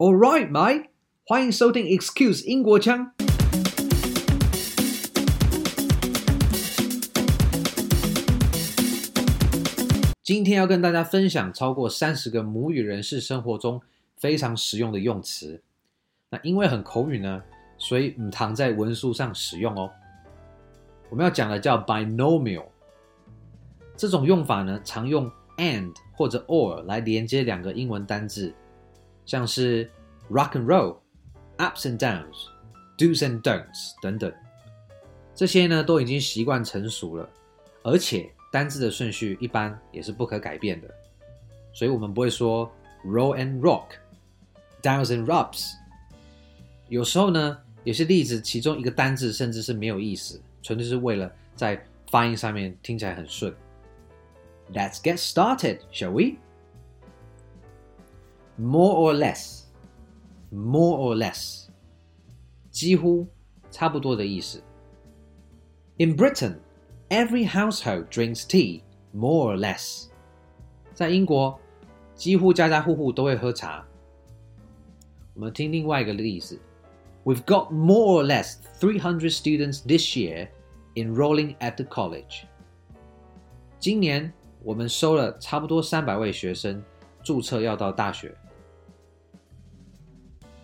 All right, Mike，欢迎收听 Excuse 英国腔。今天要跟大家分享超过三十个母语人士生活中非常实用的用词。那因为很口语呢，所以唔常在文书上使用哦。我们要讲的叫 binomial，这种用法呢，常用 and 或者 or 来连接两个英文单字，像是 rock and roll、ups and downs、do's and don'ts 等等，这些呢都已经习惯成熟了，而且。单字的顺序一般也是不可改变的，所以我们不会说 roll and rock、downs and rubs。有时候呢，有些例子其中一个单字甚至是没有意思，纯粹是为了在发音上面听起来很顺。Let's get started, shall we? More or less, more or less，几乎差不多的意思。In Britain. Every household drinks tea, more or less. 在英国，几乎家家户户都会喝茶。我们听另外一个例子：We've got more or less 300 students this year enrolling at the college. 今年我们收了差不多三百位学生注册要到大学。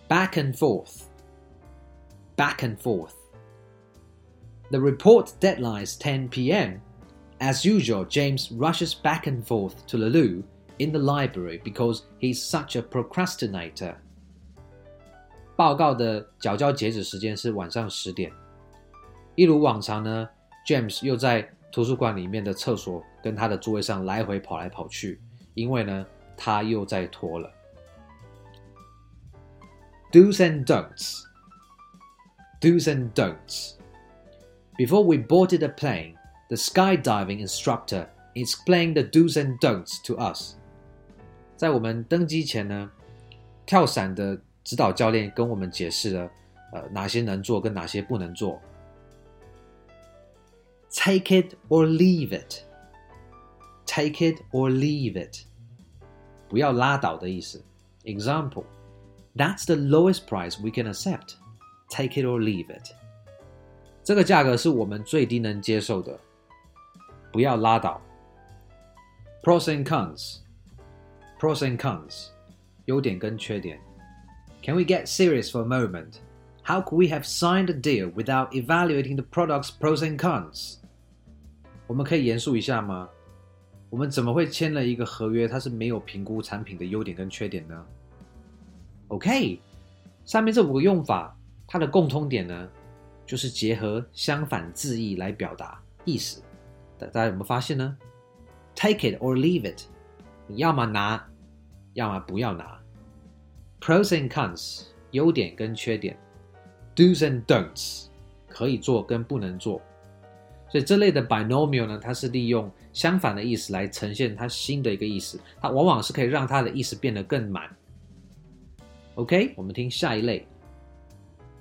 Back and forth, back and forth. The report deadline is 10 p.m. As usual, James rushes back and forth to the loo in the library because he's such a procrastinator. 报告的缴交截止时间是晚上十点。一如往常呢，James 又在图书馆里面的厕所跟他的座位上来回跑来跑去，因为呢，他又在拖了。 Do's and don'ts. Do's and don'ts. Before we boarded the plane, the skydiving instructor explained the do's and don'ts to us. 在我们登机前呢，跳伞的指导教练跟我们解释了，呃，哪些能做跟哪些不能做。Take it or leave it. Take it or leave it. 不要拉倒的意思。Example: That's the lowest price we can accept. Take it or leave it. 这个价格是我们最低能接受的，不要拉倒。Pros and cons, pros and cons，优点跟缺点。Can we get serious for a moment? How could we have signed a deal without evaluating the product's pros and cons? 我们可以严肃一下吗？我们怎么会签了一个合约？它是没有评估产品的优点跟缺点呢 ？OK，上面这五个用法，它的共通点呢？就是结合相反字义来表达意思，大家有没有发现呢？Take it or leave it，你要么拿，要么不要拿。Pros and cons，优点跟缺点。Do's and don'ts，可以做跟不能做。所以这类的 binomial 呢，它是利用相反的意思来呈现它新的一个意思，它往往是可以让它的意思变得更满。OK，我们听下一类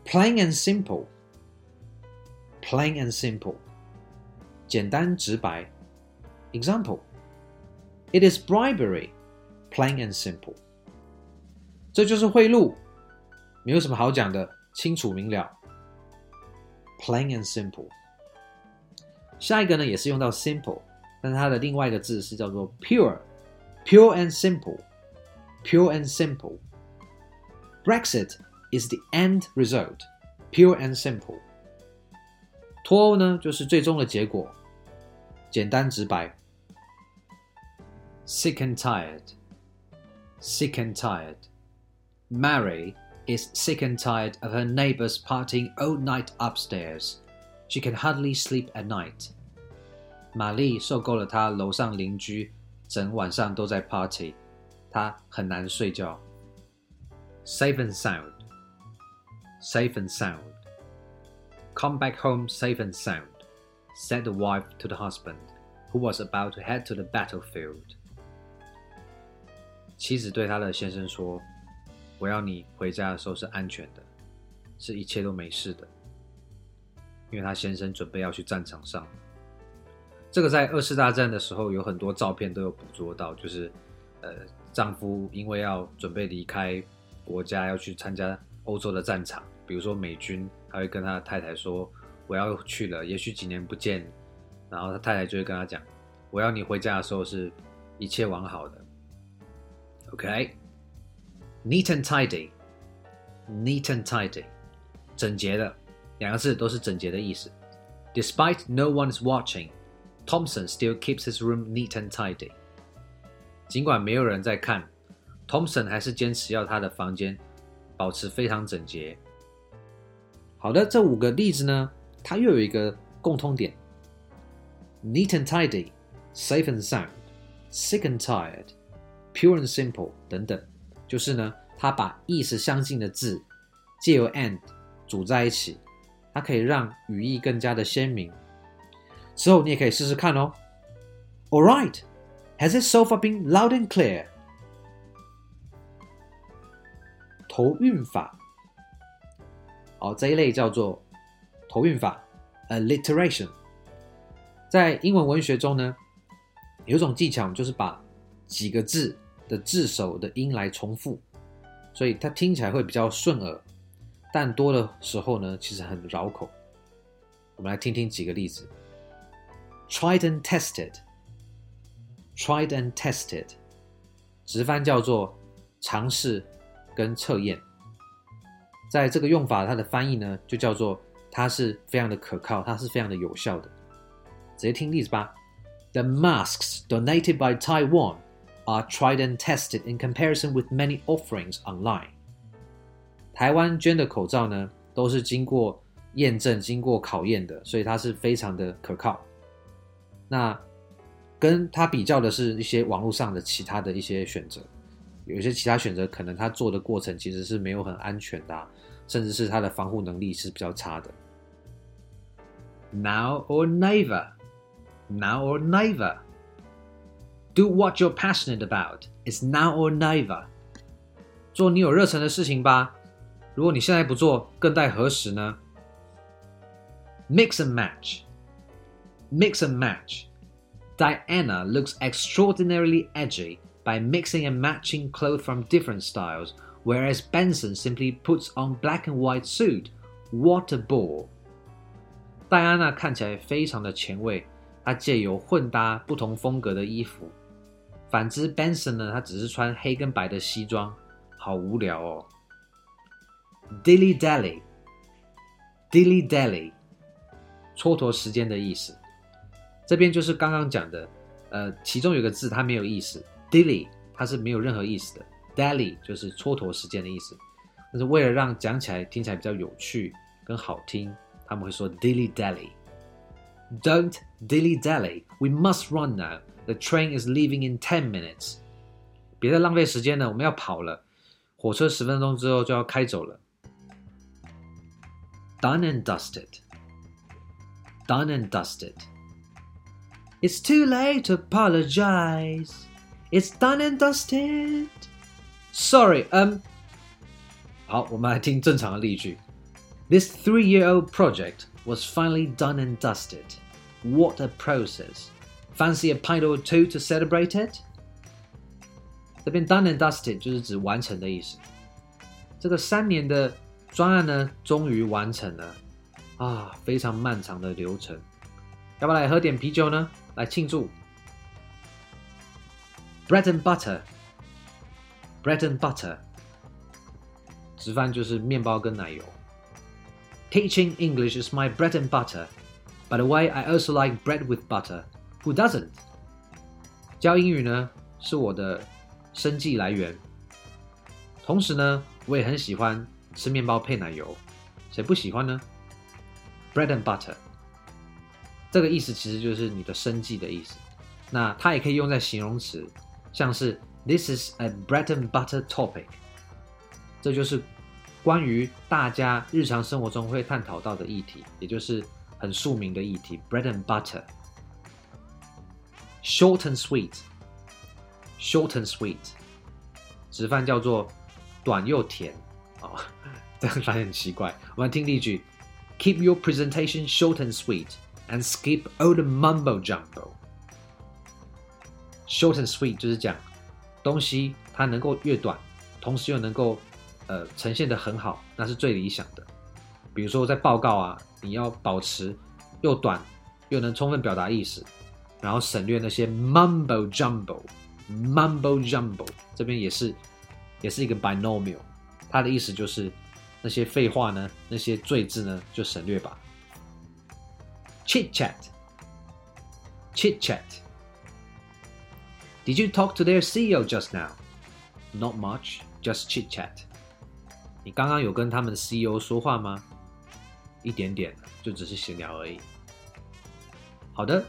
，plain and simple。Plain and simple，简单直白。Example: It is bribery, plain and simple。这就是贿赂，没有什么好讲的，清楚明了。Plain and simple。下一个呢，也是用到 simple，但是它的另外一个字是叫做 pure，pure and simple，pure and simple。Brexit is the end result, pure and simple。脱欧呢，就是最终的结果，简单直白。Sick and tired, sick and tired. Mary is sick and tired of her neighbors partying all night upstairs. She can hardly sleep at night. 玛丽受够了她楼上邻居整晚上都在 party，她很难睡觉。 Safe and sound, safe and sound. Come back home safe and sound, said the wife to the husband, who was about to head to the battlefield. 妻子对她的先生说：“我要你回家的时候是安全的，是一切都没事的。”因为她先生准备要去战场上。这个在二次大战的时候有很多照片都有捕捉到，就是呃，丈夫因为要准备离开国家要去参加欧洲的战场，比如说美军，他会跟他太太说：“我要去了，也许几年不见。”然后他太太就会跟他讲：“我要你回家的时候是一切完好的。” OK，neat and tidy，neat and tidy，整洁的两个字都是整洁的意思。Despite no one is watching, Thompson still keeps his room neat and tidy. 尽管没有人在看，Thompson 还是坚持要他的房间保持非常整洁。好的，这五个例子呢，它又有一个共通点：neat and tidy, safe and sound, sick and tired, pure and simple 等等。就是呢，它把意思相近的字借由 and 组在一起。它可以让语义更加的鲜明。之后你也可以试试看哦。All right, has it so far been loud and clear？头韵法，好，这一类叫做头韵法 （alliteration）。在英文文学中呢，有一种技巧就是把几个字的字首的音来重复，所以它听起来会比较顺耳。但多的时候呢，其实很绕口。我们来听听几个例子：tried and tested，tried and tested，直翻叫做尝试跟测验。在这个用法，它的翻译呢，就叫做它是非常的可靠，它是非常的有效的。直接听例子吧：The masks donated by Taiwan are tried and tested in comparison with many offerings online. 台湾捐的口罩呢，都是经过验证、经过考验的，所以它是非常的可靠。那跟它比较的是一些网络上的其他的一些选择，有一些其他选择可能它做的过程其实是没有很安全的啊，甚至是它的防护能力是比较差的。Now or never, now or never. Do what you're passionate about. It's now or never. 做你有热忱的事情吧。如果你现在不做，更待何时呢？Mix and match. Mix and match. Diana looks extraordinarily edgy by mixing and matching clothes from different styles, whereas Benson simply puts on black and white suit. What a bore! 戴安娜看起来非常的前卫，她借由混搭不同风格的衣服。反之，Benson 呢，他只是穿黑跟白的西装，好无聊哦。Dilly dally, dilly dally，蹉跎时间的意思。这边就是刚刚讲的，呃，其中有个字它没有意思 ，dilly 它是没有任何意思的，dally 就是蹉跎时间的意思。但是为了让讲起来听起来比较有趣跟好听，他们会说 dilly dally。Don't dilly dally, we must run now. The train is leaving in ten minutes. 别再浪费时间了，我们要跑了，火车十分钟之后就要开走了。Done and dusted. Done and dusted. It's too late to apologize. It's done and dusted. Sorry, um. 好，我们来听正常的例句。This three-year-old project was finally done and dusted. What a process. Fancy a pint or two to celebrate it? 这边 done and dusted 就是指完成的意思。这个三年的。专案呢，终于完成了啊！非常漫长的流程，要不要来喝点啤酒呢？来庆祝。 Bread and butter，bread and butter，直翻就是面包跟奶油。Teaching English is my bread and butter. By the way, I also like bread with butter. Who doesn't? 教英语呢，是我的生计来源。同时呢，我也很喜欢。吃面包配奶油，谁不喜欢呢？Bread and butter，这个意思其实就是你的生计的意思。那它也可以用在形容词，像是 This is a bread and butter topic，这就是关于大家日常生活中会探讨到的议题，也就是很庶民的议题。Bread and butter。Short and sweet，short and sweet，直翻叫做短又甜。哦，这样发现很奇怪。我们来听例句：Keep your presentation short and sweet, and skip all the mumbo jumbo. Short and sweet 就是讲东西它能够越短，同时又能够呃呈现得很好，那是最理想的。比如说在报告啊，你要保持又短又能充分表达意思，然后省略那些 mumbo jumbo，mumbo jumbo 这边也是也是一个 binomial，它的意思就是那些废话呢，那些赘字呢就省略吧。chit chat，chit chat。Did you talk to their CEO just now? Not much, just chit chat. 你刚刚有跟他们的 CEO 说话吗？一点点，就只是闲聊而已。好的，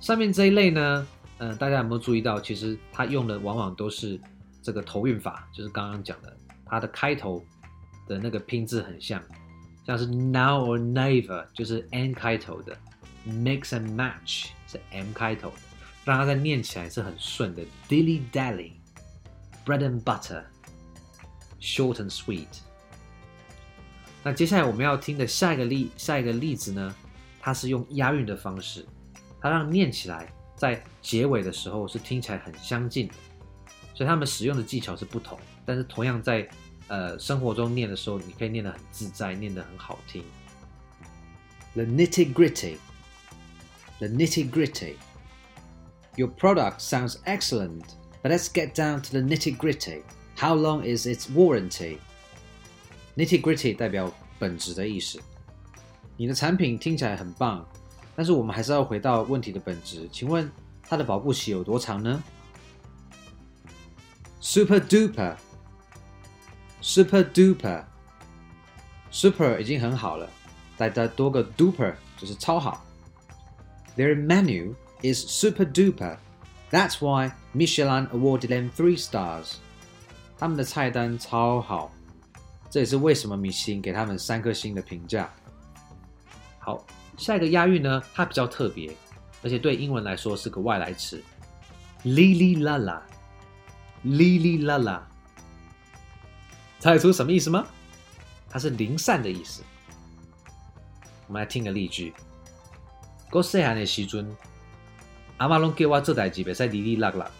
上面这一类呢，嗯、呃，大家有没有注意到？其实它用的往往都是这个头韵法，就是刚刚讲的，它的开头的那个拼字很像，像是 now or never 就是 n 开头的，mix and match 是 m 开头的，让它在念起来是很顺的，dilly dally。Bread and butter, short and sweet。那接下来我们要听的下一个例，下一个例子呢，它是用押韵的方式，它让念起来在结尾的时候是听起来很相近的，所以他们使用的技巧是不同，但是同样在呃生活中念的时候，你可以念得很自在，念得很好听。The nitty gritty, the nitty gritty. Your product sounds excellent. But let's get down to the nitty gritty. How long is its warranty? Nitty gritty 代表本质的意思。你的产品听起来很棒，但是我们还是要回到问题的本质。请问它的保护期有多长呢？Super duper, super duper, super 已经很好了，再再多个 duper 就是超好。Their menu is super duper. That's why Michelin awarded them three stars. 他们的菜单超好，这也是为什么米其林给他们三颗星的评价。好，下一个押韵呢，它比较特别，而且对英文来说是个外来词。哩哩啦啦，哩哩啦啦，猜出什么意思吗？它是零散的意思。我们来听个例句：我细汉的时阵。阿妈拢叫我做代志，别使哩哩啦啦。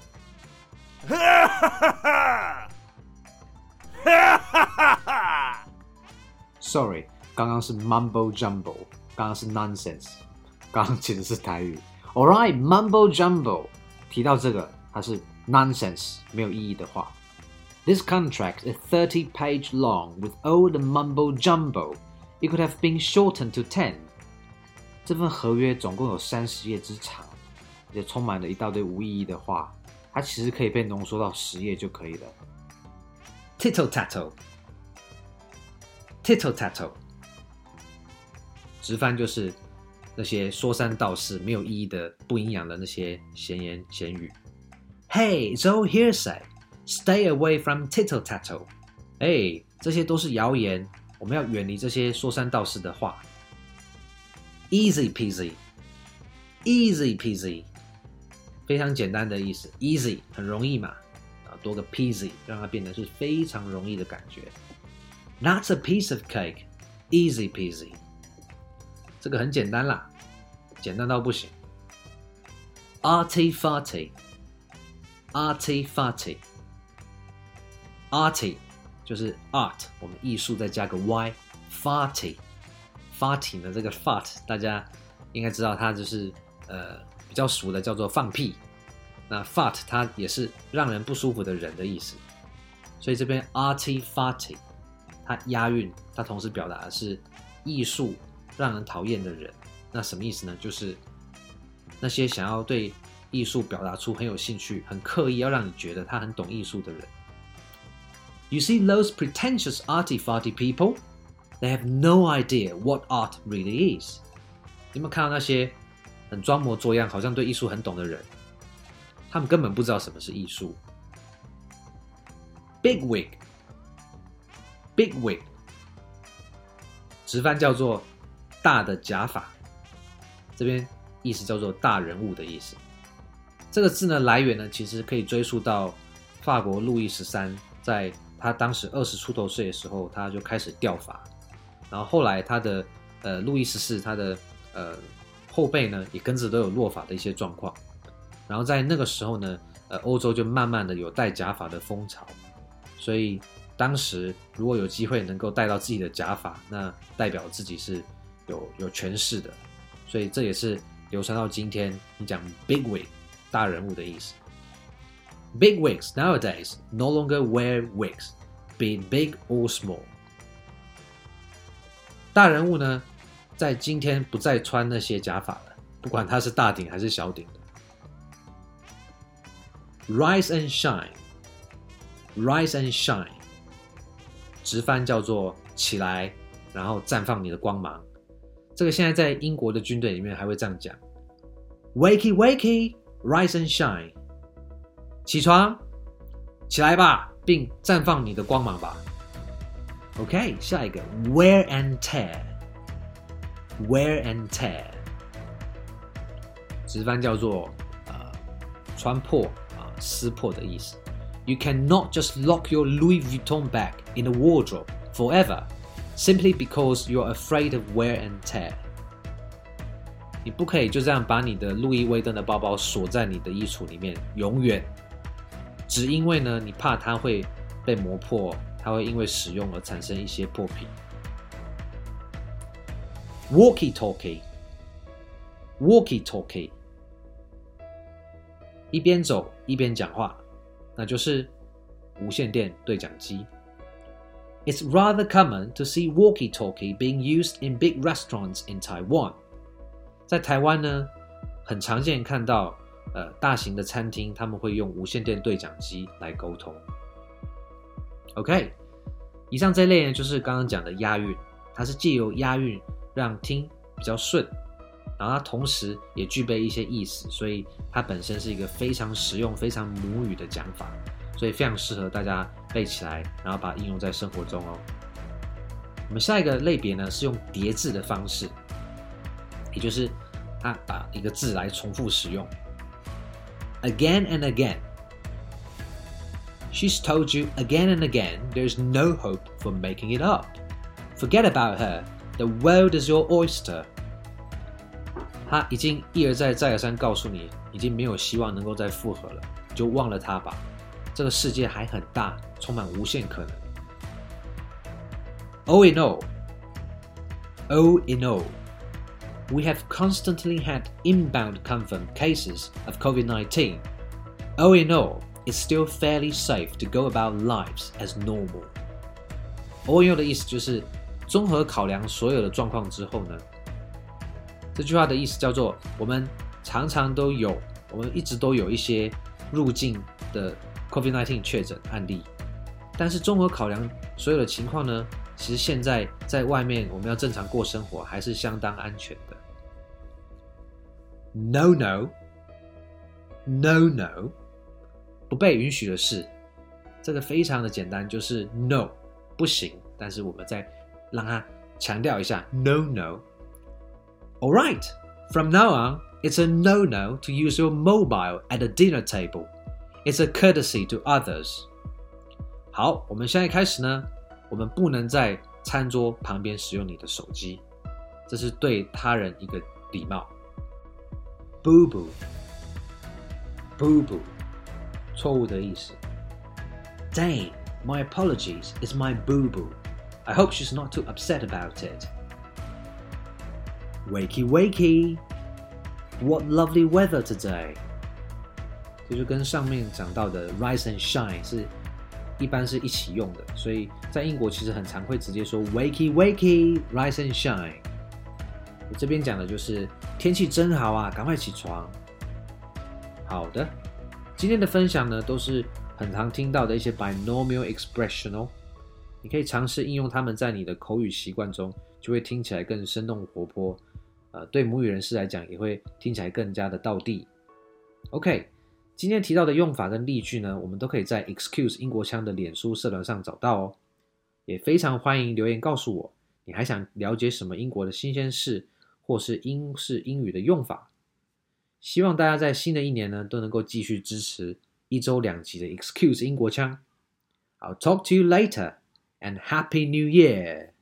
哈哈哈哈！哈哈哈哈！Sorry，刚刚是 mumble jumble，刚刚是 nonsense，刚刚其实是台语。All right，mumble jumble，提到这个，它是 nonsense，没有意义的话。This contract is thirty page long with all the mumble jumble. It could have been shortened to ten。这份合约总共有三十页之长。也充满了一大堆无意义的话，它其实可以被浓缩到十页就可以了。Tittle tattle，tittle tattle，直翻就是那些说三道四、没有意义的、不营养的那些闲言闲语。Hey, it's all hearsay. Stay away from tittle tattle. 哎，这些都是谣言，我们要远离这些说三道四的话。Easy peasy，easy peasy。非常简单的意思，easy 很容易嘛，啊，多个 peasy 让它变得是非常容易的感觉。That's a piece of cake, easy peasy。这个很简单啦，简单到不行。Arty farty, arty farty, arty 就是 art，我们艺术再加个 y，farty farty 呢，这个 fart 大家应该知道，它就是呃。比较熟的叫做放屁，那 fart 它也是让人不舒服的人的意思，所以这边 arty farty 它押韵，它同时表达的是艺术让人讨厌的人，那什么意思呢？就是那些想要对艺术表达出很有兴趣、很刻意要让你觉得他很懂艺术的人。You see those pretentious arty farty people? They have no idea what art really is. 你有没有看到那些？很装模作样，好像对艺术很懂的人，他们根本不知道什么是艺术。Big wig，big wig，直翻叫做大的假发，这边意思叫做大人物的意思。这个字呢，来源呢，其实可以追溯到法国路易十三，在他当时二十出头岁的时候，他就开始掉发，然后后来他的呃路易十四，他的呃。后背呢也跟着都有落发的一些状况，然后在那个时候呢，呃，欧洲就慢慢的有戴假发的风潮，所以当时如果有机会能够戴到自己的假发，那代表自己是有有权势的，所以这也是流传到今天。你讲 big wig 大人物的意思。Big wigs nowadays no longer wear wigs, be big or small。大人物呢，在今天不再穿那些假发了，不管它是大顶还是小顶的。Rise and shine, rise and shine。直翻叫做起来，然后绽放你的光芒。这个现在在英国的军队里面还会这样讲：Wakey, wakey, rise and shine。起床，起来吧，并绽放你的光芒吧。OK，下一个 wear and tear Wear and tear，直翻叫做呃穿破啊、撕破的意思。You cannot just lock your Louis Vuitton bag in a wardrobe forever, simply because you're afraid of wear and tear。你不可以就这样把你的路易威登的包包锁在你的衣橱里面，永远。只因为呢，你怕它会被磨破，它会因为使用而产生一些破皮。Walkie-talkie，walkie-talkie，一边走一边讲话，那就是无线电对讲机。It's rather common to see walkie-talkie being used in big restaurants in Taiwan。在台湾呢，很常见看到。呃，大型的餐厅他们会用无线电对讲机来沟通。OK，以上这类呢，就是刚刚讲的押韵，它是借由押韵让听比较顺，然后它同时也具备一些意思，所以它本身是一个非常实用、非常母语的讲法，所以非常适合大家背起来，然后把它应用在生活中哦。我们下一个类别呢，是用叠字的方式，也就是它把一个字来重复使用。Again and again. She's told you again and again there's no hope for making it up. Forget about her. The world is your oyster. 她已经一而再、再而三告诉你，已经没有希望能够再复合了，就忘了她吧。这个世界还很大，充满无限可能。All in all, all in all. we have constantly had inbound confirmed cases of COVID-19. All in all, it's still fairly safe to go about lives as normal. All in all 的意思就是 综合考量所有的状况之后呢，这句话的意思叫做我们常常都有，我们一直都有一些入境的 COVID-19 确诊案例，但是综合考量所有的情况呢，其实现在在外面我们要正常过生活还是相当安全的。No no no no，不被允许的事，这个非常的简单，就是 no 不行。但是我们在让它强调一下 no no。All right, from now on, it's a no no to use your mobile at the dinner table. It's a courtesy to others. 好，我们现在开始呢，我们不能在餐桌旁边使用你的手机，这是对他人一个礼貌。boo boo boo boo，错误的意思。Dang, my apologies. It's my boo boo. I hope she's not too upset about it. Wakey wakey, what lovely weather today. 这就跟上面讲到的 rise and shine 是一般是一起用的，所以在英国其实很常会直接说 wakey wakey, rise and shine。我这边讲的就是。天气真好啊，赶快起床。好的，今天的分享呢，都是很常听到的一些 binomial expression 哦。 你可以尝试应用它们在你的口语习惯中，就会听起来更生动活泼。呃，对母语人士来讲，也会听起来更加的道地。OK，今天提到的用法跟例句呢，我们都可以在 Excuse 英国腔的脸书社团上找到哦。也非常欢迎留言告诉我，你还想了解什么英国的新鲜事？或是英式英语的用法，希望大家在新的一年呢都能够继续支持一周两集的 Excuse 英国腔。I'll talk to you later and Happy New Year.